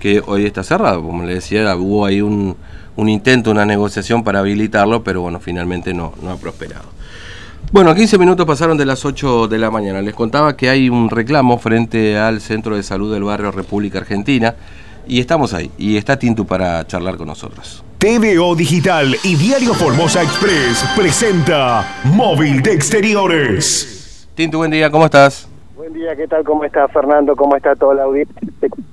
que hoy está cerrado. Como le decía, hubo ahí un, un intento, una negociación para habilitarlo, pero bueno, finalmente no, no ha prosperado. Bueno, 15 minutos pasaron de las 8 de la mañana. Les contaba que hay un reclamo frente al Centro de Salud del Barrio República Argentina y estamos ahí. Y está Tintu para charlar con nosotros. TVO Digital y Diario Formosa Express presenta Móvil de Exteriores. Tintu, buen día, ¿cómo estás? Buen día, ¿qué tal? ¿Cómo está Fernando? ¿Cómo está toda la audiencia?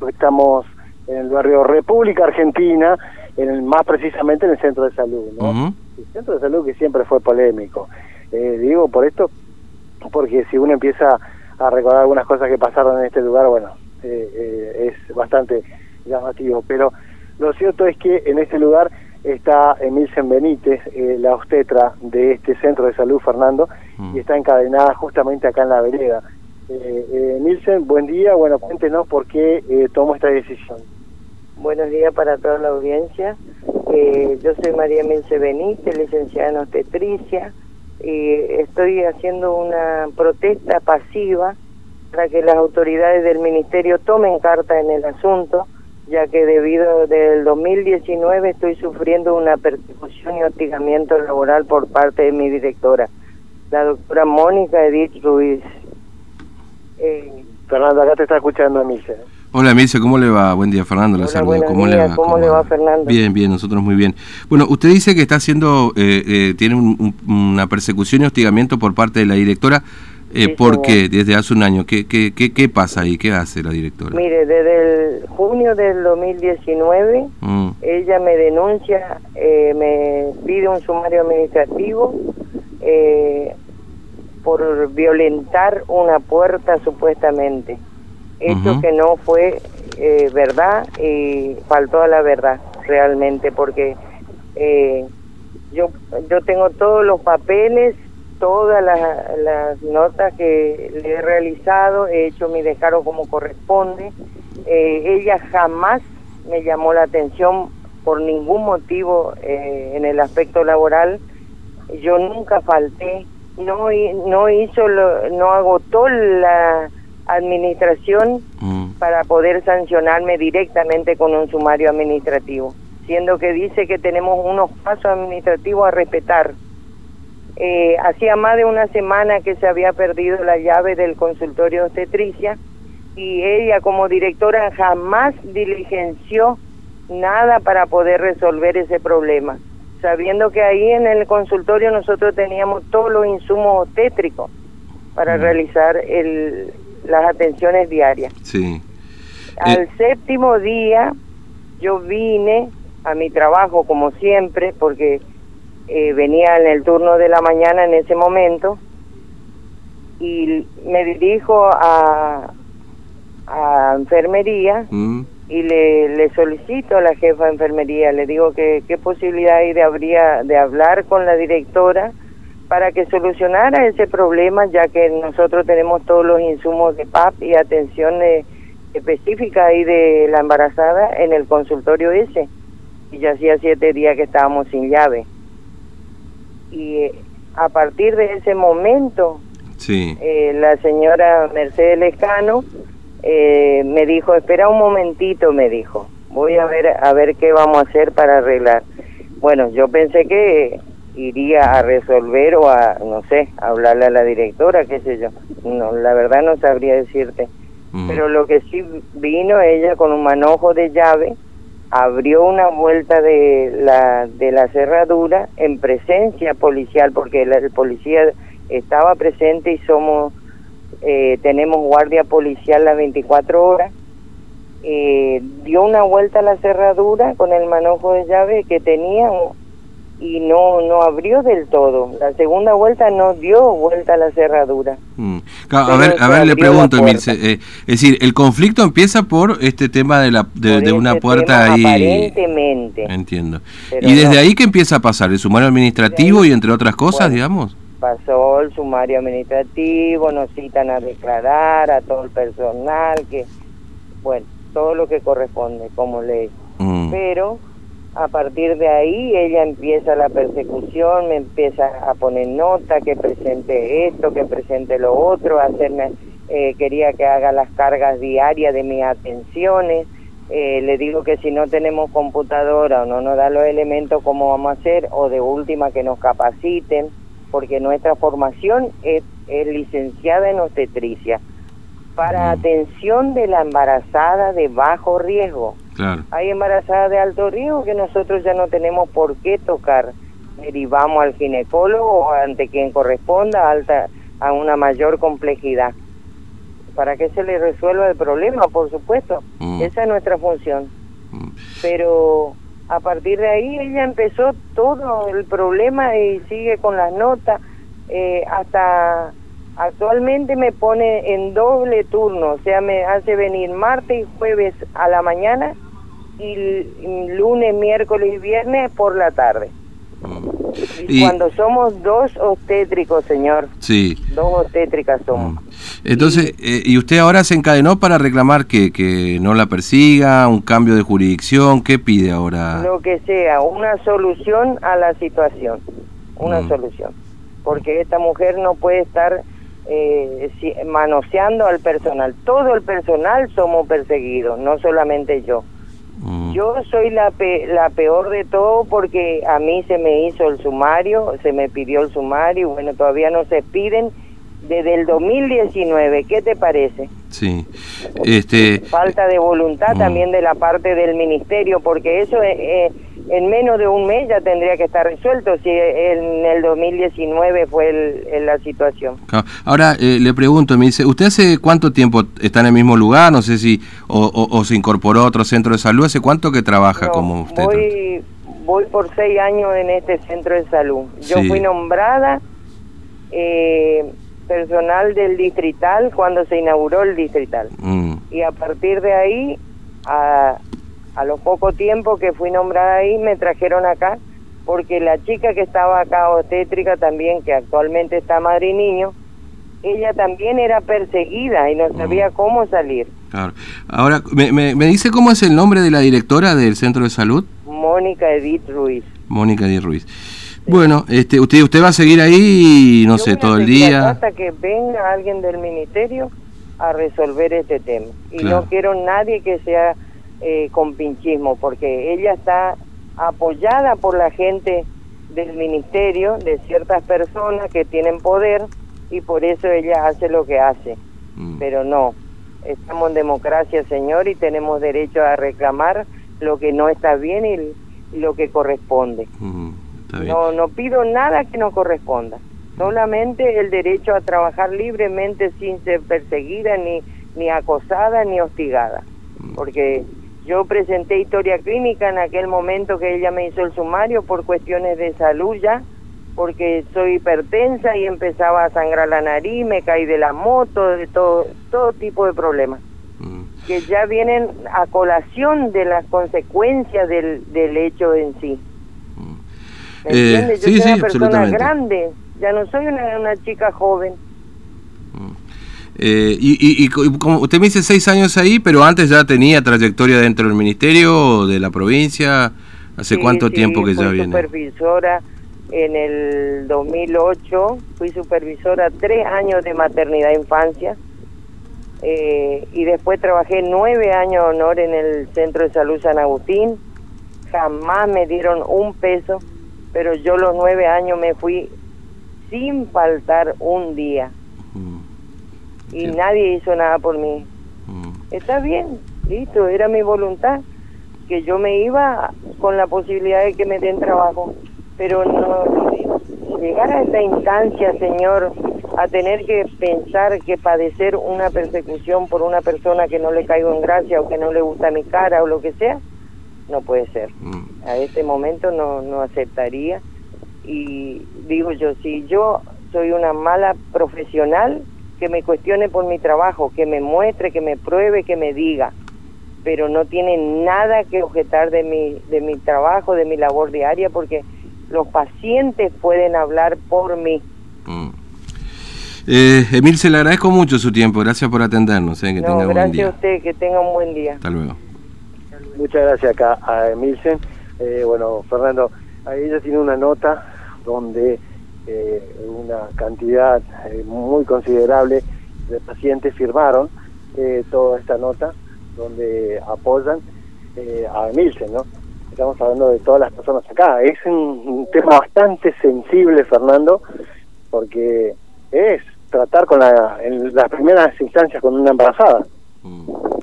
Estamos en el barrio República Argentina, en el, más precisamente en el centro de salud, ¿no? El centro de salud que siempre fue polémico. Eh, digo por esto, porque si uno empieza a recordar algunas cosas que pasaron en este lugar, bueno, eh, eh, es bastante llamativo. Pero lo cierto es que en este lugar está Emilsen Benítez, la obstetra de este centro de salud, Fernando, y está encadenada justamente acá en la vereda. Eh, Emilsen, buen día. Bueno, cuéntenos por qué tomó esta decisión. Buenos días para toda la audiencia. Eh, yo soy María Milce Benítez, licenciada en obstetricia, y estoy haciendo una protesta pasiva para que las autoridades del ministerio tomen carta en el asunto, ya que debido del 2019 estoy sufriendo una persecución y hostigamiento laboral por parte de mi directora, la doctora Mónica Edith Ruiz. Eh, Fernando, acá te está escuchando Emilce. Hola Emilce, ¿cómo le va? Buen día, Fernando, la saludo. ¿Cómo le va? ¿Cómo, le va, Fernando? Bien, bien, nosotros muy bien. Bueno, usted dice que está haciendo, eh, eh, tiene una persecución y hostigamiento por parte de la directora. Eh, ¿Por qué? Desde hace un año. ¿Qué, qué, qué, qué pasa ahí? ¿Qué hace la directora? Mire, desde el junio del 2019, mm. ella me denuncia, eh, me pide un sumario administrativo por violentar una puerta supuestamente. Esto que no fue eh, verdad y faltó a la verdad realmente porque eh, yo yo tengo todos los papeles todas las, notas que le he realizado he hecho mi descargo como corresponde. Eh, ella jamás me llamó la atención por ningún motivo en el aspecto laboral. Yo nunca falté no no hizo lo, no agotó la administración mm. para poder sancionarme directamente con un sumario administrativo, siendo que dice que tenemos unos pasos administrativos a respetar. Eh, hacía más de una semana que se había perdido la llave del consultorio obstetricia y ella como directora jamás diligenció nada para poder resolver ese problema, sabiendo que ahí en el consultorio nosotros teníamos todos los insumos obstétricos para mm. realizar el, las atenciones diarias. Sí. Al eh, séptimo día yo vine a mi trabajo como siempre porque eh, venía en el turno de la mañana en ese momento y me dirijo a, a enfermería mm. y le, le solicito a la jefa de enfermería, le digo que qué posibilidad hay de, habría, de hablar con la directora para que solucionara ese problema, ya que nosotros tenemos todos los insumos de PAP y atención específica ahí de la embarazada en el consultorio ese. Y ya hacía siete días que estábamos sin llave. Y eh, a partir de ese momento, sí. Eh, la señora Mercedes Lescano eh, me dijo, espera un momentito, me dijo, voy a ver, a ver qué vamos a hacer para arreglar. Bueno, yo pensé que iría a resolver o a, no sé, hablarle a la directora, qué sé yo. No, la verdad no sabría decirte. Pero lo que sí vino ella con un manojo de llave, abrió una vuelta de la, de la cerradura en presencia policial, porque el policía estaba presente y somos, eh, tenemos guardia policial las 24 horas. Eh, dio una vuelta a la cerradura con el manojo de llave que tenía y no no abrió del todo. La segunda vuelta no dio vuelta a la cerradura. Mm. a ver, a ver le pregunto, Emilce, eh, es decir, el conflicto empieza por este tema de la de, una puerta ahí. Aparentemente. Entiendo. y desde ahí qué empieza a pasar, el sumario administrativo y entre otras cosas, digamos. Pasó el sumario administrativo, nos citan a declarar a todo el personal que bueno, todo lo que corresponde como ley. Mm. Pero a partir de ahí ella empieza la persecución, me empieza a poner nota, que presente esto, que presente lo otro, hacerme, eh, quería que haga las cargas diarias de mis atenciones, eh, le digo que si no tenemos computadora o no nos da los elementos, ¿cómo vamos a hacer? O de última que nos capaciten, porque nuestra formación es, licenciada en obstetricia para atención de la embarazada de bajo riesgo. Hay embarazadas de alto riesgo que nosotros ya no tenemos por qué tocar. Derivamos al ginecólogo ante quien corresponda alta, a una mayor complejidad para que se le resuelva el problema, por supuesto. Mm. Esa es nuestra función. Mm. Pero a partir de ahí ella empezó todo el problema y sigue con las notas. Eh, hasta actualmente me pone en doble turno, o sea, me hace venir martes y jueves a la mañana y lunes, miércoles y viernes por la tarde. Mm. Y, cuando somos dos obstétricos, señor. Sí. Dos obstétricas somos. Mm. Entonces, y, eh, ¿y usted ahora se encadenó para reclamar que, que no la persiga, un cambio de jurisdicción? ¿Qué pide ahora? Lo que sea, una solución a la situación. Una mm. solución. Porque esta mujer no puede estar eh, manoseando al personal. Todo el personal somos perseguidos, no solamente yo. Mm. Yo soy la, la peor de todo porque a mí se me hizo el sumario, se me pidió el sumario, bueno, todavía no se piden desde el 2019, ¿qué te parece? Sí. Este falta de voluntad mm. también de la parte del ministerio porque eso es en menos de un mes ya tendría que estar resuelto si en el 2019 fue la situación. Ahora eh, le pregunto, me dice, ¿usted hace cuánto tiempo está en el mismo lugar? No sé si o, se incorporó a otro centro de salud. ¿Hace cuánto que trabaja como usted? Voy, voy por seis años en este centro de salud. Yo fui nombrada eh, personal del distrital cuando se inauguró el distrital. Mm. Y a partir de ahí... A, a lo poco tiempo que fui nombrada ahí me trajeron acá porque la chica que estaba acá obstétrica también, que actualmente está madre y niño, ella también era perseguida y no sabía cómo salir. Claro. Ahora, ¿me, me, dice cómo es el nombre de la directora del centro de salud? Mónica Edith Ruiz. Mónica Edith Ruiz. Bueno, este, usted usted va a seguir ahí, no sé, todo el día. Hasta que venga alguien del ministerio a resolver este tema. Y no quiero nadie que sea eh, con pinchismo, porque ella está apoyada por la gente del ministerio, de ciertas personas que tienen poder, y por eso ella hace lo que hace. Mm. Pero no, estamos en democracia, señor, y tenemos derecho a reclamar lo que no está bien y, lo que corresponde. Mm, no, no pido nada que no corresponda, solamente el derecho a trabajar libremente sin ser perseguida, ni, ni acosada, ni hostigada. Mm. Porque yo presenté historia clínica en aquel momento que ella me hizo el sumario por cuestiones de salud ya, porque soy hipertensa y empezaba a sangrar la nariz, me caí de la moto, de todo, todo tipo de problemas. Mm. Que ya vienen a colación de las consecuencias del, del hecho en sí. Mm. ¿Me eh, entiendes? Yo soy una persona grande, ya no soy una, una chica joven. Eh, y, como usted me dice seis años ahí, pero antes ya tenía trayectoria dentro del ministerio, de la provincia. ¿Hace cuánto tiempo que ya viene? supervisora en el 2008, fui supervisora tres años de maternidad e infancia. Eh, y después trabajé nueve años de honor en el Centro de Salud San Agustín. Jamás me dieron un peso, pero yo los nueve años me fui sin faltar un día y nadie hizo nada por mí. Mm. Está bien, listo, era mi voluntad, que yo me iba con la posibilidad de que me den trabajo, pero no llegar a esta instancia, Señor, a tener que pensar que padecer una persecución por una persona que no le caigo en gracia o que no le gusta mi cara o lo que sea, no puede ser. Mm. A este momento no, no aceptaría. Y digo yo, si yo soy una mala profesional, que me cuestione por mi trabajo, que me muestre, que me pruebe, que me diga, pero no tiene nada que objetar de mi, de mi trabajo, de mi labor diaria, porque los pacientes pueden hablar por mí. Mm. Eh, Emil, se le agradezco mucho su tiempo, gracias por atendernos, eh, que tenga un buen día. a usted, que tenga un buen día. Hasta luego. Muchas gracias acá a Emilsen. Eh, bueno, Fernando, ella tiene una nota donde eh, una cantidad eh, muy considerable de pacientes firmaron eh, toda esta nota donde apoyan a Emilce, ¿no? Estamos hablando de todas las personas acá. Es un, tema bastante sensible, Fernando, porque es tratar con la, en las primeras instancias con una embarazada. Mm.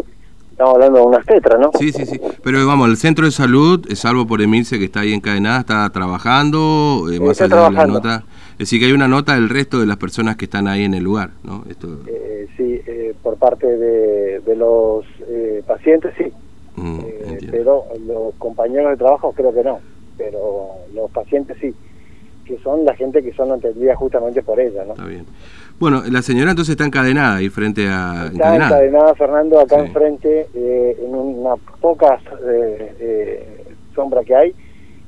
Estamos hablando de unas tetras, ¿no? Sí, sí, sí. Pero vamos, el centro de salud, salvo por Emilce que está ahí encadenada, está trabajando, eh, más allá de la nota. Es decir, que hay una nota del resto de las personas que están ahí en el lugar, ¿no? Esto... Eh, sí, eh, por parte de, de los pacientes, sí. Mm, pero los compañeros de trabajo creo que no. Pero los pacientes sí que son la gente que son atendidas justamente por ella, ¿no? Está bien. Bueno, la señora entonces está encadenada ahí frente a... Está encadenada, Fernando, acá enfrente, eh, en una pocas eh, eh, sombra que hay,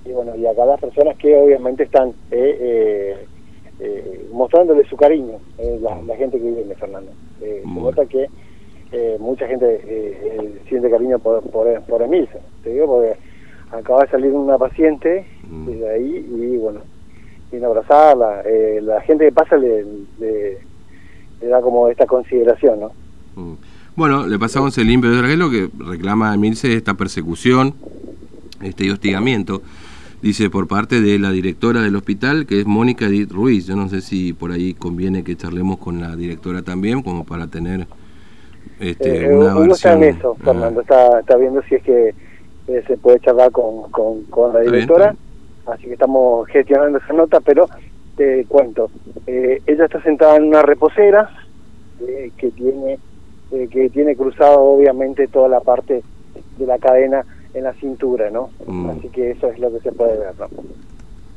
y bueno, y acá las personas que obviamente están eh, mostrándole su cariño, la, gente que vive, Fernando. se nota que mucha gente siente cariño por, por, por Emilce, te digo, porque acaba de salir una paciente mm. de ahí y bueno, sin abrazarla. Eh, la gente que pasa le, le, da como esta consideración, ¿no? Mm. Bueno, le pasamos el limpio de lo que reclama Emilce esta persecución, este hostigamiento, dice por parte de la directora del hospital, que es Mónica Edith Ruiz. Yo no sé si por ahí conviene que charlemos con la directora también, como para tener este, eh, una uno está en eso, Fernando, está, está viendo si es que eh, se puede charlar con, con, con la directora así que estamos gestionando esa nota, pero te cuento, eh, ella está sentada en una reposera eh, que tiene eh, que tiene cruzado obviamente toda la parte de la cadena en la cintura, ¿no? Mm. Así que eso es lo que se puede ver, ¿no?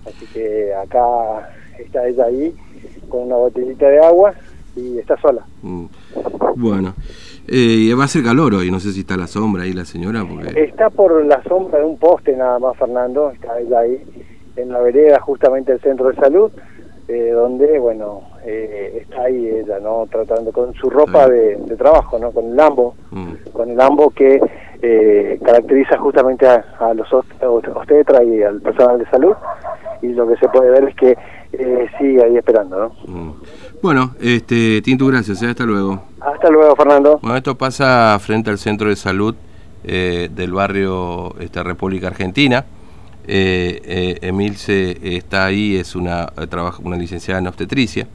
Así que acá está ella ahí con una botellita de agua y está sola. Mm. Bueno. Eh, va a ser calor hoy, no sé si está la sombra ahí la señora. Porque... Está por la sombra de un poste nada más, Fernando, está ella ahí en la vereda justamente el centro de salud, eh, donde, bueno, eh, está ahí ella, ¿no? Tratando con su ropa de, trabajo, ¿no? Con el ambo, mm. con el ambo que eh, caracteriza justamente a, los obstetras y al personal de salud, y lo que se puede ver es que sigue ahí esperando, ¿no? Mm. Bueno, este, Tinto, gracias, hasta luego. Hasta luego, Fernando. Bueno, esto pasa frente al centro de salud del barrio esta República Argentina. Eh, eh, Emilce está ahí, es una, trabaja, una licenciada en obstetricia.